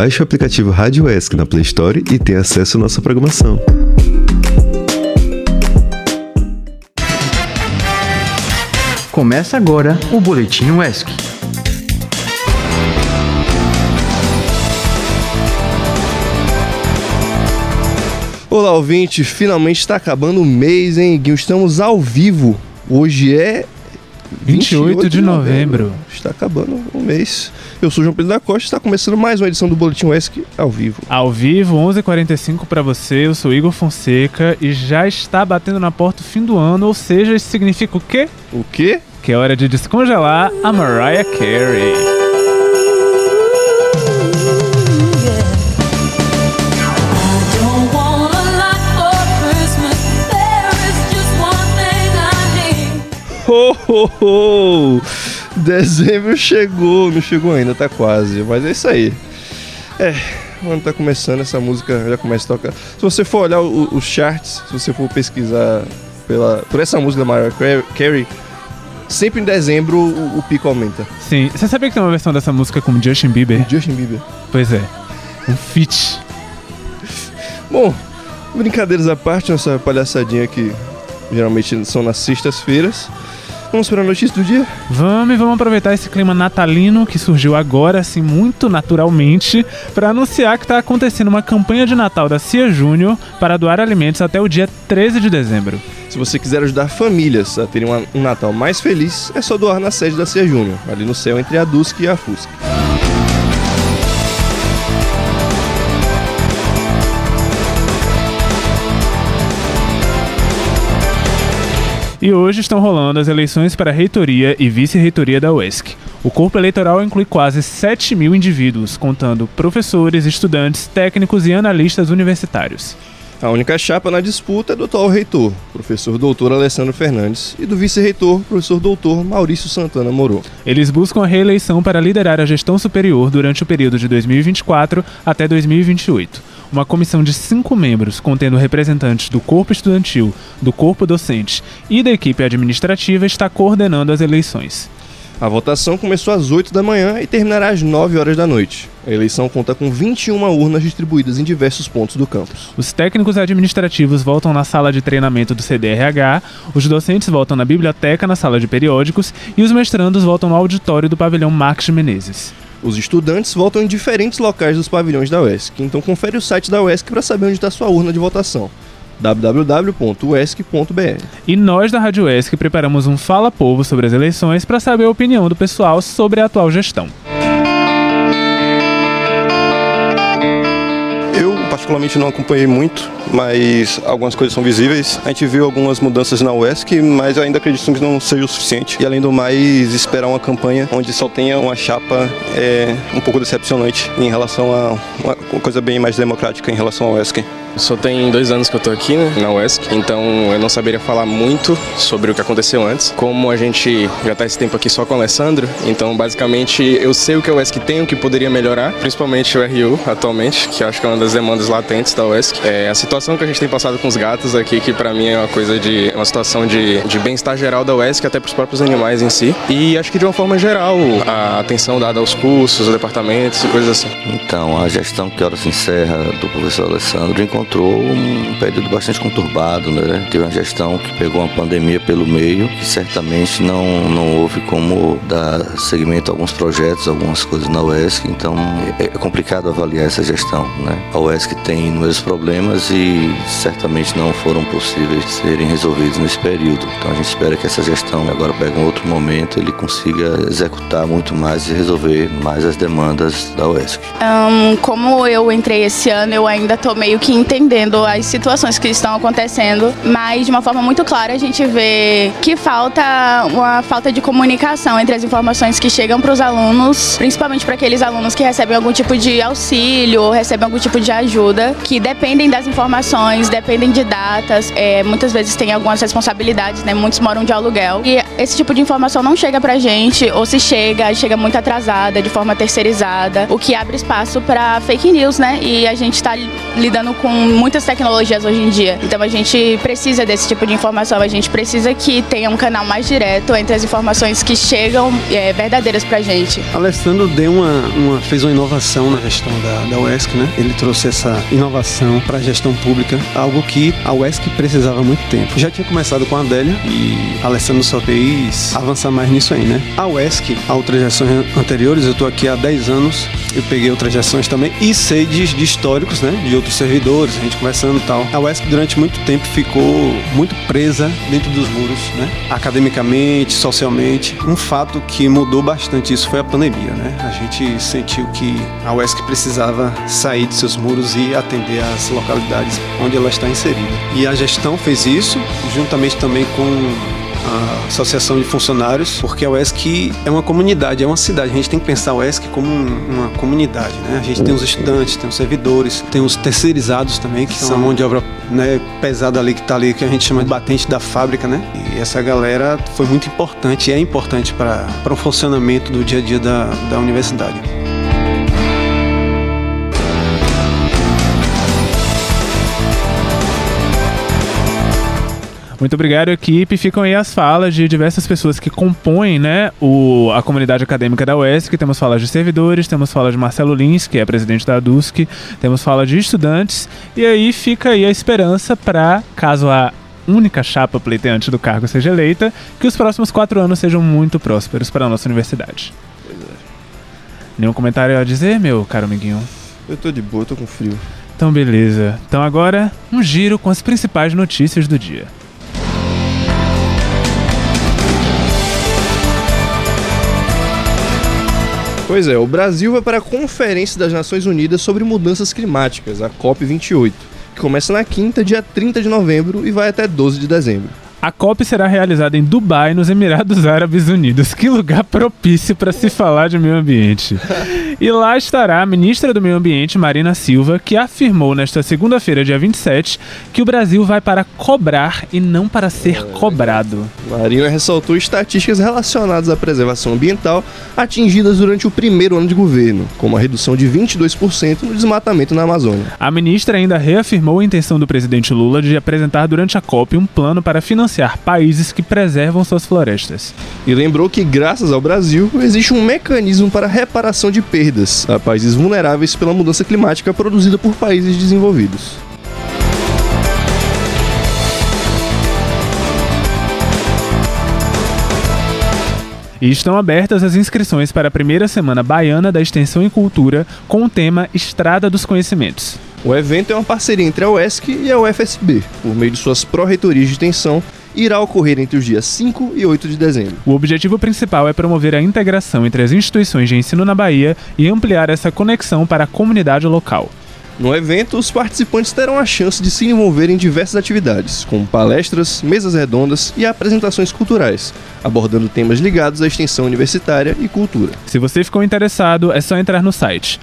Baixe o aplicativo Rádio ESC na Play Store e tenha acesso à nossa programação. Começa agora o Boletim UESC. Olá, ouvinte. Finalmente está acabando o mês, hein, Guinho? Estamos ao vivo. Hoje é 28 de novembro. Está acabando o mês. Eu sou João Pedro da Costa está começando mais uma edição do Boletim UESC ao vivo. Ao vivo, 11h45 para você. Eu sou Igor Fonseca e já está batendo na porta o fim do ano, ou seja, isso significa o quê? O quê? Que é hora de descongelar a Mariah Carey. Ho, ho, ho! Dezembro chegou, não chegou ainda, tá quase, mas é isso aí. É, o ano tá começando, essa música já começa a tocar. Se você for olhar os charts, se você for pesquisar pela, por essa música da Mariah Car- Carey, sempre em dezembro o, o pico aumenta. Sim, você sabia que tem uma versão dessa música com Justin Bieber? Justin Bieber. Pois é. Um feat. Bom, brincadeiras à parte, nossa palhaçadinha que geralmente são nas sextas-feiras. Vamos para a notícia do dia? Vamos e vamos aproveitar esse clima natalino que surgiu agora, assim, muito naturalmente, para anunciar que está acontecendo uma campanha de Natal da Cia Júnior para doar alimentos até o dia 13 de dezembro. Se você quiser ajudar famílias a terem um Natal mais feliz, é só doar na sede da Cia Júnior, ali no céu entre a Dusk e a Fusca. E hoje estão rolando as eleições para a reitoria e vice-reitoria da UESC. O corpo eleitoral inclui quase 7 mil indivíduos, contando professores, estudantes, técnicos e analistas universitários. A única chapa na disputa é do atual reitor, professor doutor Alessandro Fernandes, e do vice-reitor, professor doutor Maurício Santana Moro. Eles buscam a reeleição para liderar a gestão superior durante o período de 2024 até 2028. Uma comissão de cinco membros, contendo representantes do corpo estudantil, do corpo docente e da equipe administrativa, está coordenando as eleições. A votação começou às 8 da manhã e terminará às 9 horas da noite. A eleição conta com 21 urnas distribuídas em diversos pontos do campus. Os técnicos administrativos voltam na sala de treinamento do CDRH, os docentes voltam na biblioteca, na sala de periódicos e os mestrandos voltam no auditório do pavilhão de Menezes. Os estudantes votam em diferentes locais dos pavilhões da UESC, então confere o site da UESC para saber onde está sua urna de votação. www.uesc.br E nós da Rádio ESC preparamos um Fala Povo sobre as eleições para saber a opinião do pessoal sobre a atual gestão. Particularmente, não acompanhei muito, mas algumas coisas são visíveis. A gente viu algumas mudanças na UESC, mas ainda acredito que não seja o suficiente. E, além do mais, esperar uma campanha onde só tenha uma chapa é um pouco decepcionante em relação a uma coisa bem mais democrática em relação à UESC. Só tem dois anos que eu tô aqui, né, na UESC, então eu não saberia falar muito sobre o que aconteceu antes. Como a gente já tá esse tempo aqui só com o Alessandro, então basicamente eu sei o que a UESC tem, o que poderia melhorar, principalmente o RU atualmente, que acho que é uma das demandas latentes da UESC. É a situação que a gente tem passado com os gatos aqui, que pra mim é uma coisa de uma situação de, de bem-estar geral da UESC, até pros próprios animais em si. E acho que de uma forma geral, a atenção dada aos cursos, aos departamentos e coisas assim. Então, a gestão que ora se encerra do professor Alessandro encontrou um período bastante conturbado, né? Teve uma gestão que pegou uma pandemia pelo meio, que certamente não, não houve como dar seguimento a alguns projetos, algumas coisas na UESC, então é é complicado avaliar essa gestão, né? A UESC tem inúmeros problemas e certamente não foram possíveis serem resolvidos nesse período. Então a gente espera que essa gestão agora pegue um outro momento, ele consiga executar muito mais e resolver mais as demandas da UESC. Ahn, como eu entrei esse ano, eu ainda tô meio que entendendo as situações que estão acontecendo, mas de uma forma muito clara a gente vê que falta uma falta de comunicação entre as informações que chegam para os alunos, principalmente para aqueles alunos que recebem algum tipo de auxílio ou recebem algum tipo de ajuda, que dependem das informações, dependem de datas, é, muitas vezes têm algumas responsabilidades, né? Muitos moram de aluguel. E esse tipo de informação não chega pra gente, ou se chega, chega muito atrasada, de forma terceirizada, o que abre espaço para fake news, né? E a gente está lidando com muitas tecnologias hoje em dia. Então a gente precisa desse tipo de informação, a gente precisa que tenha um canal mais direto entre as informações que chegam é, verdadeiras pra gente. Alessandro deu uma, uma- fez uma inovação na gestão da, da UESC, né? Ele trouxe essa inovação para a gestão pública, algo que a UESC precisava há muito tempo. Já tinha começado com a Adélia e Alessandro só avançar mais nisso aí, né? A UESC, a outras gestões anteriores, eu tô aqui há 10 anos, eu peguei outras gestões também e sei de, de históricos, né? De outros servidores, a gente conversando e tal. A UESC durante muito tempo ficou muito presa dentro dos muros, né? Academicamente, socialmente. Um fato que mudou bastante isso foi a pandemia, né? A gente sentiu que a UESC precisava sair de seus muros e atender às localidades onde ela está inserida. E a gestão fez isso, juntamente também com a Associação de Funcionários, porque a UESC é uma comunidade, é uma cidade. A gente tem que pensar a UESC como um- uma comunidade, né? A gente tem os estudantes, tem os servidores, tem os terceirizados também, que são a mão de obra né, pesada ali, que está ali, que a gente chama de batente da fábrica, né? E essa galera foi muito importante, é importante para o funcionamento do dia a dia da, da universidade. Muito obrigado, equipe. Ficam aí as falas de diversas pessoas que compõem né, o, a comunidade acadêmica da UESC. Temos falas de servidores, temos falas de Marcelo Lins, que é presidente da DUSC, temos falas de estudantes. E aí fica aí a esperança para, caso a única chapa pleiteante do cargo seja eleita, que os próximos quatro anos sejam muito prósperos para a nossa universidade. Nenhum comentário a dizer, meu caro amiguinho? Eu tô de boa, tô com frio. Então, beleza. Então, agora, um giro com as principais notícias do dia. Pois é, o Brasil vai para a Conferência das Nações Unidas sobre Mudanças Climáticas, a COP28, que começa na quinta, dia 30 de novembro e vai até 12 de dezembro. A COP será realizada em Dubai, nos Emirados Árabes Unidos. Que lugar propício para se falar de meio ambiente. E lá estará a ministra do Meio Ambiente, Marina Silva, que afirmou nesta segunda-feira, dia 27, que o Brasil vai para cobrar e não para ser cobrado. Marina ressaltou estatísticas relacionadas à preservação ambiental atingidas durante o primeiro ano de governo, como a redução de 22% no desmatamento na Amazônia. A ministra ainda reafirmou a intenção do presidente Lula de apresentar durante a COP um plano para financiar países que preservam suas florestas. E lembrou que, graças ao Brasil, existe um mecanismo para reparação de perdas a países vulneráveis pela mudança climática produzida por países desenvolvidos. E estão abertas as inscrições para a primeira semana baiana da Extensão e Cultura com o tema Estrada dos Conhecimentos. O evento é uma parceria entre a UESC e a UFSB, por meio de suas pró-reitorias de extensão, irá ocorrer entre os dias 5 e 8 de dezembro. O objetivo principal é promover a integração entre as instituições de ensino na Bahia e ampliar essa conexão para a comunidade local. No evento, os participantes terão a chance de se envolver em diversas atividades, como palestras, mesas redondas e apresentações culturais, abordando temas ligados à extensão universitária e cultura. Se você ficou interessado, é só entrar no site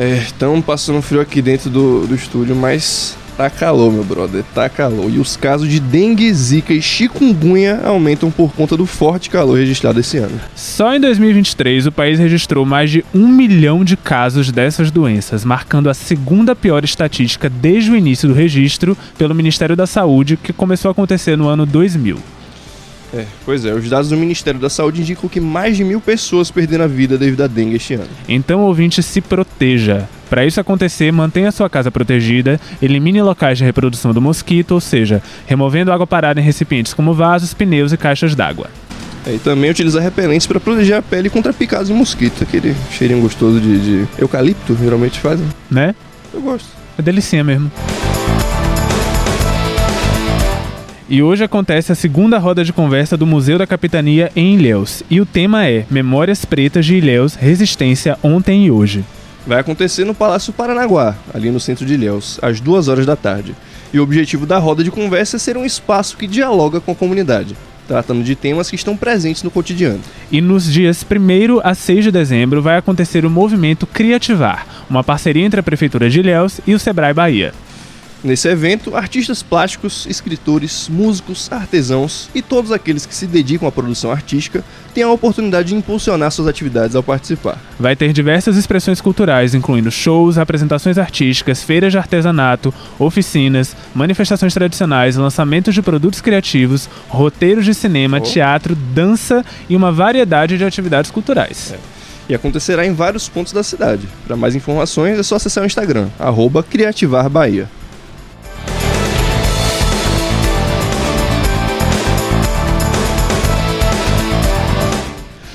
www.proex.uesc.br/cemex. É, estamos passando frio aqui dentro do, do estúdio, mas tá calor, meu brother, tá calor. E os casos de dengue, zika e chikungunya aumentam por conta do forte calor registrado esse ano. Só em 2023, o país registrou mais de um milhão de casos dessas doenças, marcando a segunda pior estatística desde o início do registro pelo Ministério da Saúde, que começou a acontecer no ano 2000. É, pois é, os dados do Ministério da Saúde indicam que mais de mil pessoas perderam a vida devido à dengue este ano. Então, ouvinte, se proteja. Para isso acontecer, mantenha sua casa protegida, elimine locais de reprodução do mosquito, ou seja, removendo água parada em recipientes como vasos, pneus e caixas d'água. É, e também utilizar repelentes para proteger a pele contra picadas de mosquito, aquele cheirinho gostoso de, de eucalipto, geralmente fazem. Né? Eu gosto. É delicinha mesmo. E hoje acontece a segunda roda de conversa do Museu da Capitania em Ilhéus. E o tema é Memórias Pretas de Ilhéus, Resistência Ontem e Hoje. Vai acontecer no Palácio Paranaguá, ali no centro de Ilhéus, às duas horas da tarde. E o objetivo da roda de conversa é ser um espaço que dialoga com a comunidade, tratando de temas que estão presentes no cotidiano. E nos dias 1 a 6 de dezembro vai acontecer o movimento Criativar, uma parceria entre a Prefeitura de Ilhéus e o Sebrae Bahia. Nesse evento, artistas plásticos, escritores, músicos, artesãos e todos aqueles que se dedicam à produção artística têm a oportunidade de impulsionar suas atividades ao participar. Vai ter diversas expressões culturais, incluindo shows, apresentações artísticas, feiras de artesanato, oficinas, manifestações tradicionais, lançamentos de produtos criativos, roteiros de cinema, teatro, dança e uma variedade de atividades culturais. E acontecerá em vários pontos da cidade. Para mais informações é só acessar o Instagram, arroba Criativar Bahia.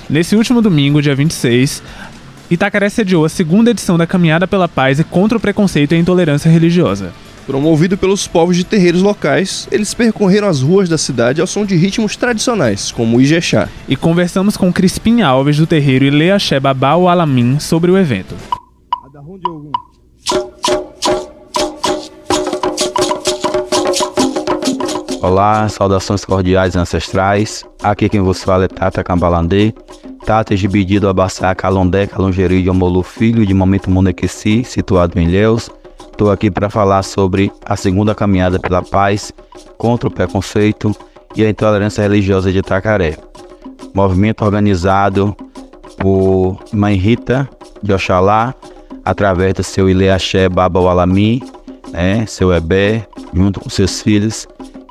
Nesse último domingo, dia 26, Itacaré sediou a segunda edição da Caminhada pela Paz e contra o Preconceito e a Intolerância Religiosa. Promovido pelos povos de terreiros locais, eles percorreram as ruas da cidade ao som de ritmos tradicionais, como o Ijexá. E conversamos com Crispim Alves do terreiro Ileaxé Babau Alamim sobre o evento. Olá, saudações cordiais e ancestrais. Aqui quem vos fala é Tata Cambalandê. Tata de Bedido Abassá Calondé Calongeri de Omolu Filho de Momento Monequeci, situado em Ilhéus. Estou aqui para falar sobre a segunda caminhada pela paz contra o preconceito e a intolerância religiosa de Itacaré. Movimento organizado por Mãe Rita de Oxalá, através do seu Ileaxé Baba Walami, né, seu Ebé, junto com seus filhos,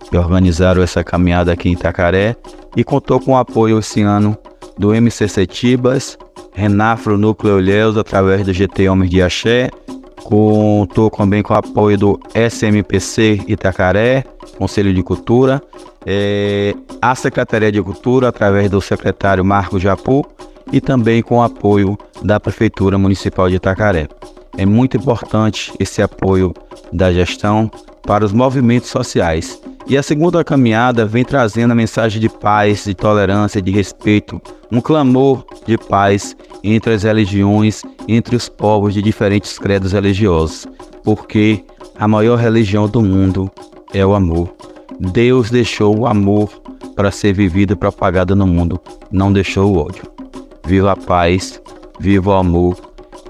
que organizaram essa caminhada aqui em Itacaré e contou com o apoio esse ano do MCC Tibas, Renafro Núcleo Ilhéus, através do GT Homens de Axé, contou também com o apoio do SMPC Itacaré, Conselho de Cultura, eh, a Secretaria de Cultura, através do secretário Marco Japu, e também com o apoio da Prefeitura Municipal de Itacaré. É muito importante esse apoio da gestão para os movimentos sociais. E a segunda caminhada vem trazendo a mensagem de paz, de tolerância, de respeito, um clamor de paz entre as religiões, entre os povos de diferentes credos religiosos, porque a maior religião do mundo é o amor. Deus deixou o amor para ser vivido e propagado no mundo, não deixou o ódio. Viva a paz, viva o amor,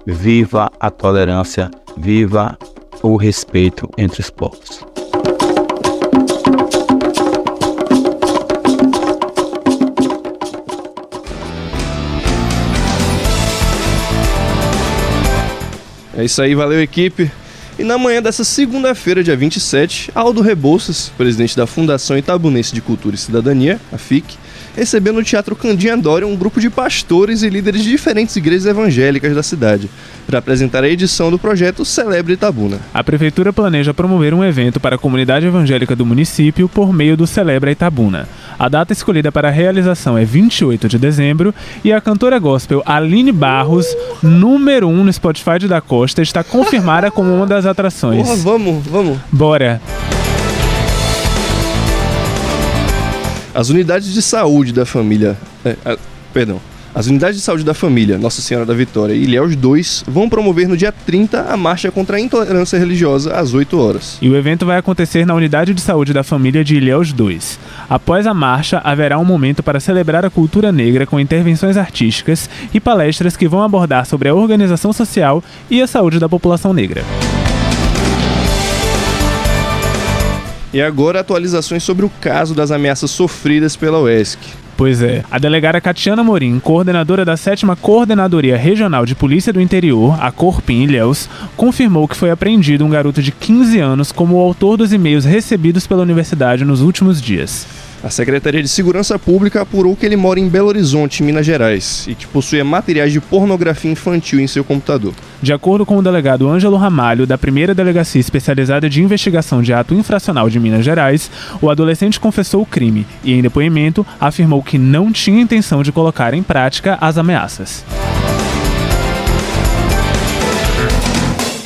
viva a tolerância, viva o respeito entre os povos. É isso aí, valeu equipe. E na manhã dessa segunda-feira, dia 27, Aldo Rebouças, presidente da Fundação Itabunense de Cultura e Cidadania, a FIC, recebeu no Teatro Dória um grupo de pastores e líderes de diferentes igrejas evangélicas da cidade, para apresentar a edição do projeto Celebre Itabuna. A Prefeitura planeja promover um evento para a comunidade evangélica do município por meio do Celebra Itabuna. A data escolhida para a realização é 28 de dezembro e a cantora gospel Aline Barros, número 1 um no Spotify de da Costa, está confirmada como uma das atrações. Porra, vamos, vamos. Bora! As unidades de saúde da família. é, a- perdão. As unidades de saúde da família Nossa Senhora da Vitória e Ilhéus 2 vão promover no dia 30 a marcha contra a intolerância religiosa às 8 horas. E o evento vai acontecer na Unidade de Saúde da Família de Ilhéus 2. Após a marcha, haverá um momento para celebrar a cultura negra com intervenções artísticas e palestras que vão abordar sobre a organização social e a saúde da população negra. E agora atualizações sobre o caso das ameaças sofridas pela UESC. Pois é, a delegada Catiana Morim, coordenadora da 7 Coordenadoria Regional de Polícia do Interior, a Corpim Ilhéus, confirmou que foi apreendido um garoto de 15 anos como o autor dos e-mails recebidos pela universidade nos últimos dias. A Secretaria de Segurança Pública apurou que ele mora em Belo Horizonte, Minas Gerais, e que possuía materiais de pornografia infantil em seu computador. De acordo com o delegado Ângelo Ramalho, da primeira delegacia especializada de investigação de ato infracional de Minas Gerais, o adolescente confessou o crime e, em depoimento, afirmou que não tinha intenção de colocar em prática as ameaças.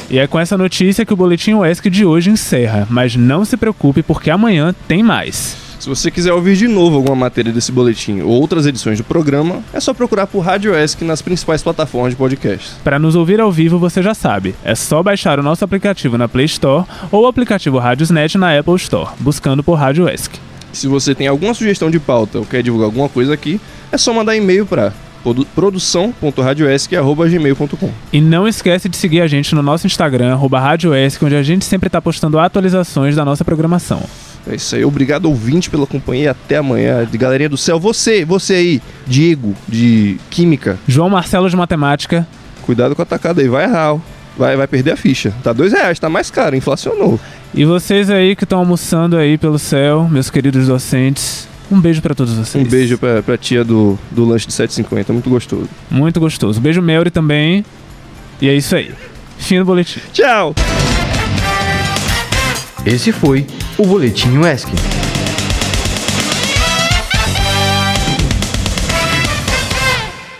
E é com essa notícia que o Boletim UESC de hoje encerra, mas não se preocupe porque amanhã tem mais. Se você quiser ouvir de novo alguma matéria desse boletim ou outras edições do programa, é só procurar por Rádio ESC nas principais plataformas de podcast. Para nos ouvir ao vivo, você já sabe, é só baixar o nosso aplicativo na Play Store ou o aplicativo Radiosnet na Apple Store, buscando por Rádio ESC. Se você tem alguma sugestão de pauta ou quer divulgar alguma coisa aqui, é só mandar e-mail para produ- produção.radioesc.gmail.com. E não esquece de seguir a gente no nosso Instagram, arroba Rádio ESC, onde a gente sempre está postando atualizações da nossa programação. É isso aí. Obrigado, ouvinte, pela companhia. Até amanhã. De Galerinha do Céu. Você, você aí, Diego, de Química. João Marcelo de Matemática. Cuidado com a tacada aí. Vai errar. ó. Vai, vai perder a ficha. Tá dois reais, tá mais caro. Inflacionou. E vocês aí que estão almoçando aí pelo céu, meus queridos docentes, um beijo pra todos vocês. Um beijo pra, pra tia do, do lanche de 7,50. Muito gostoso. Muito gostoso. Beijo Melry também. E é isso aí. Fim do boletim. Tchau! Esse foi o Boletim UESC.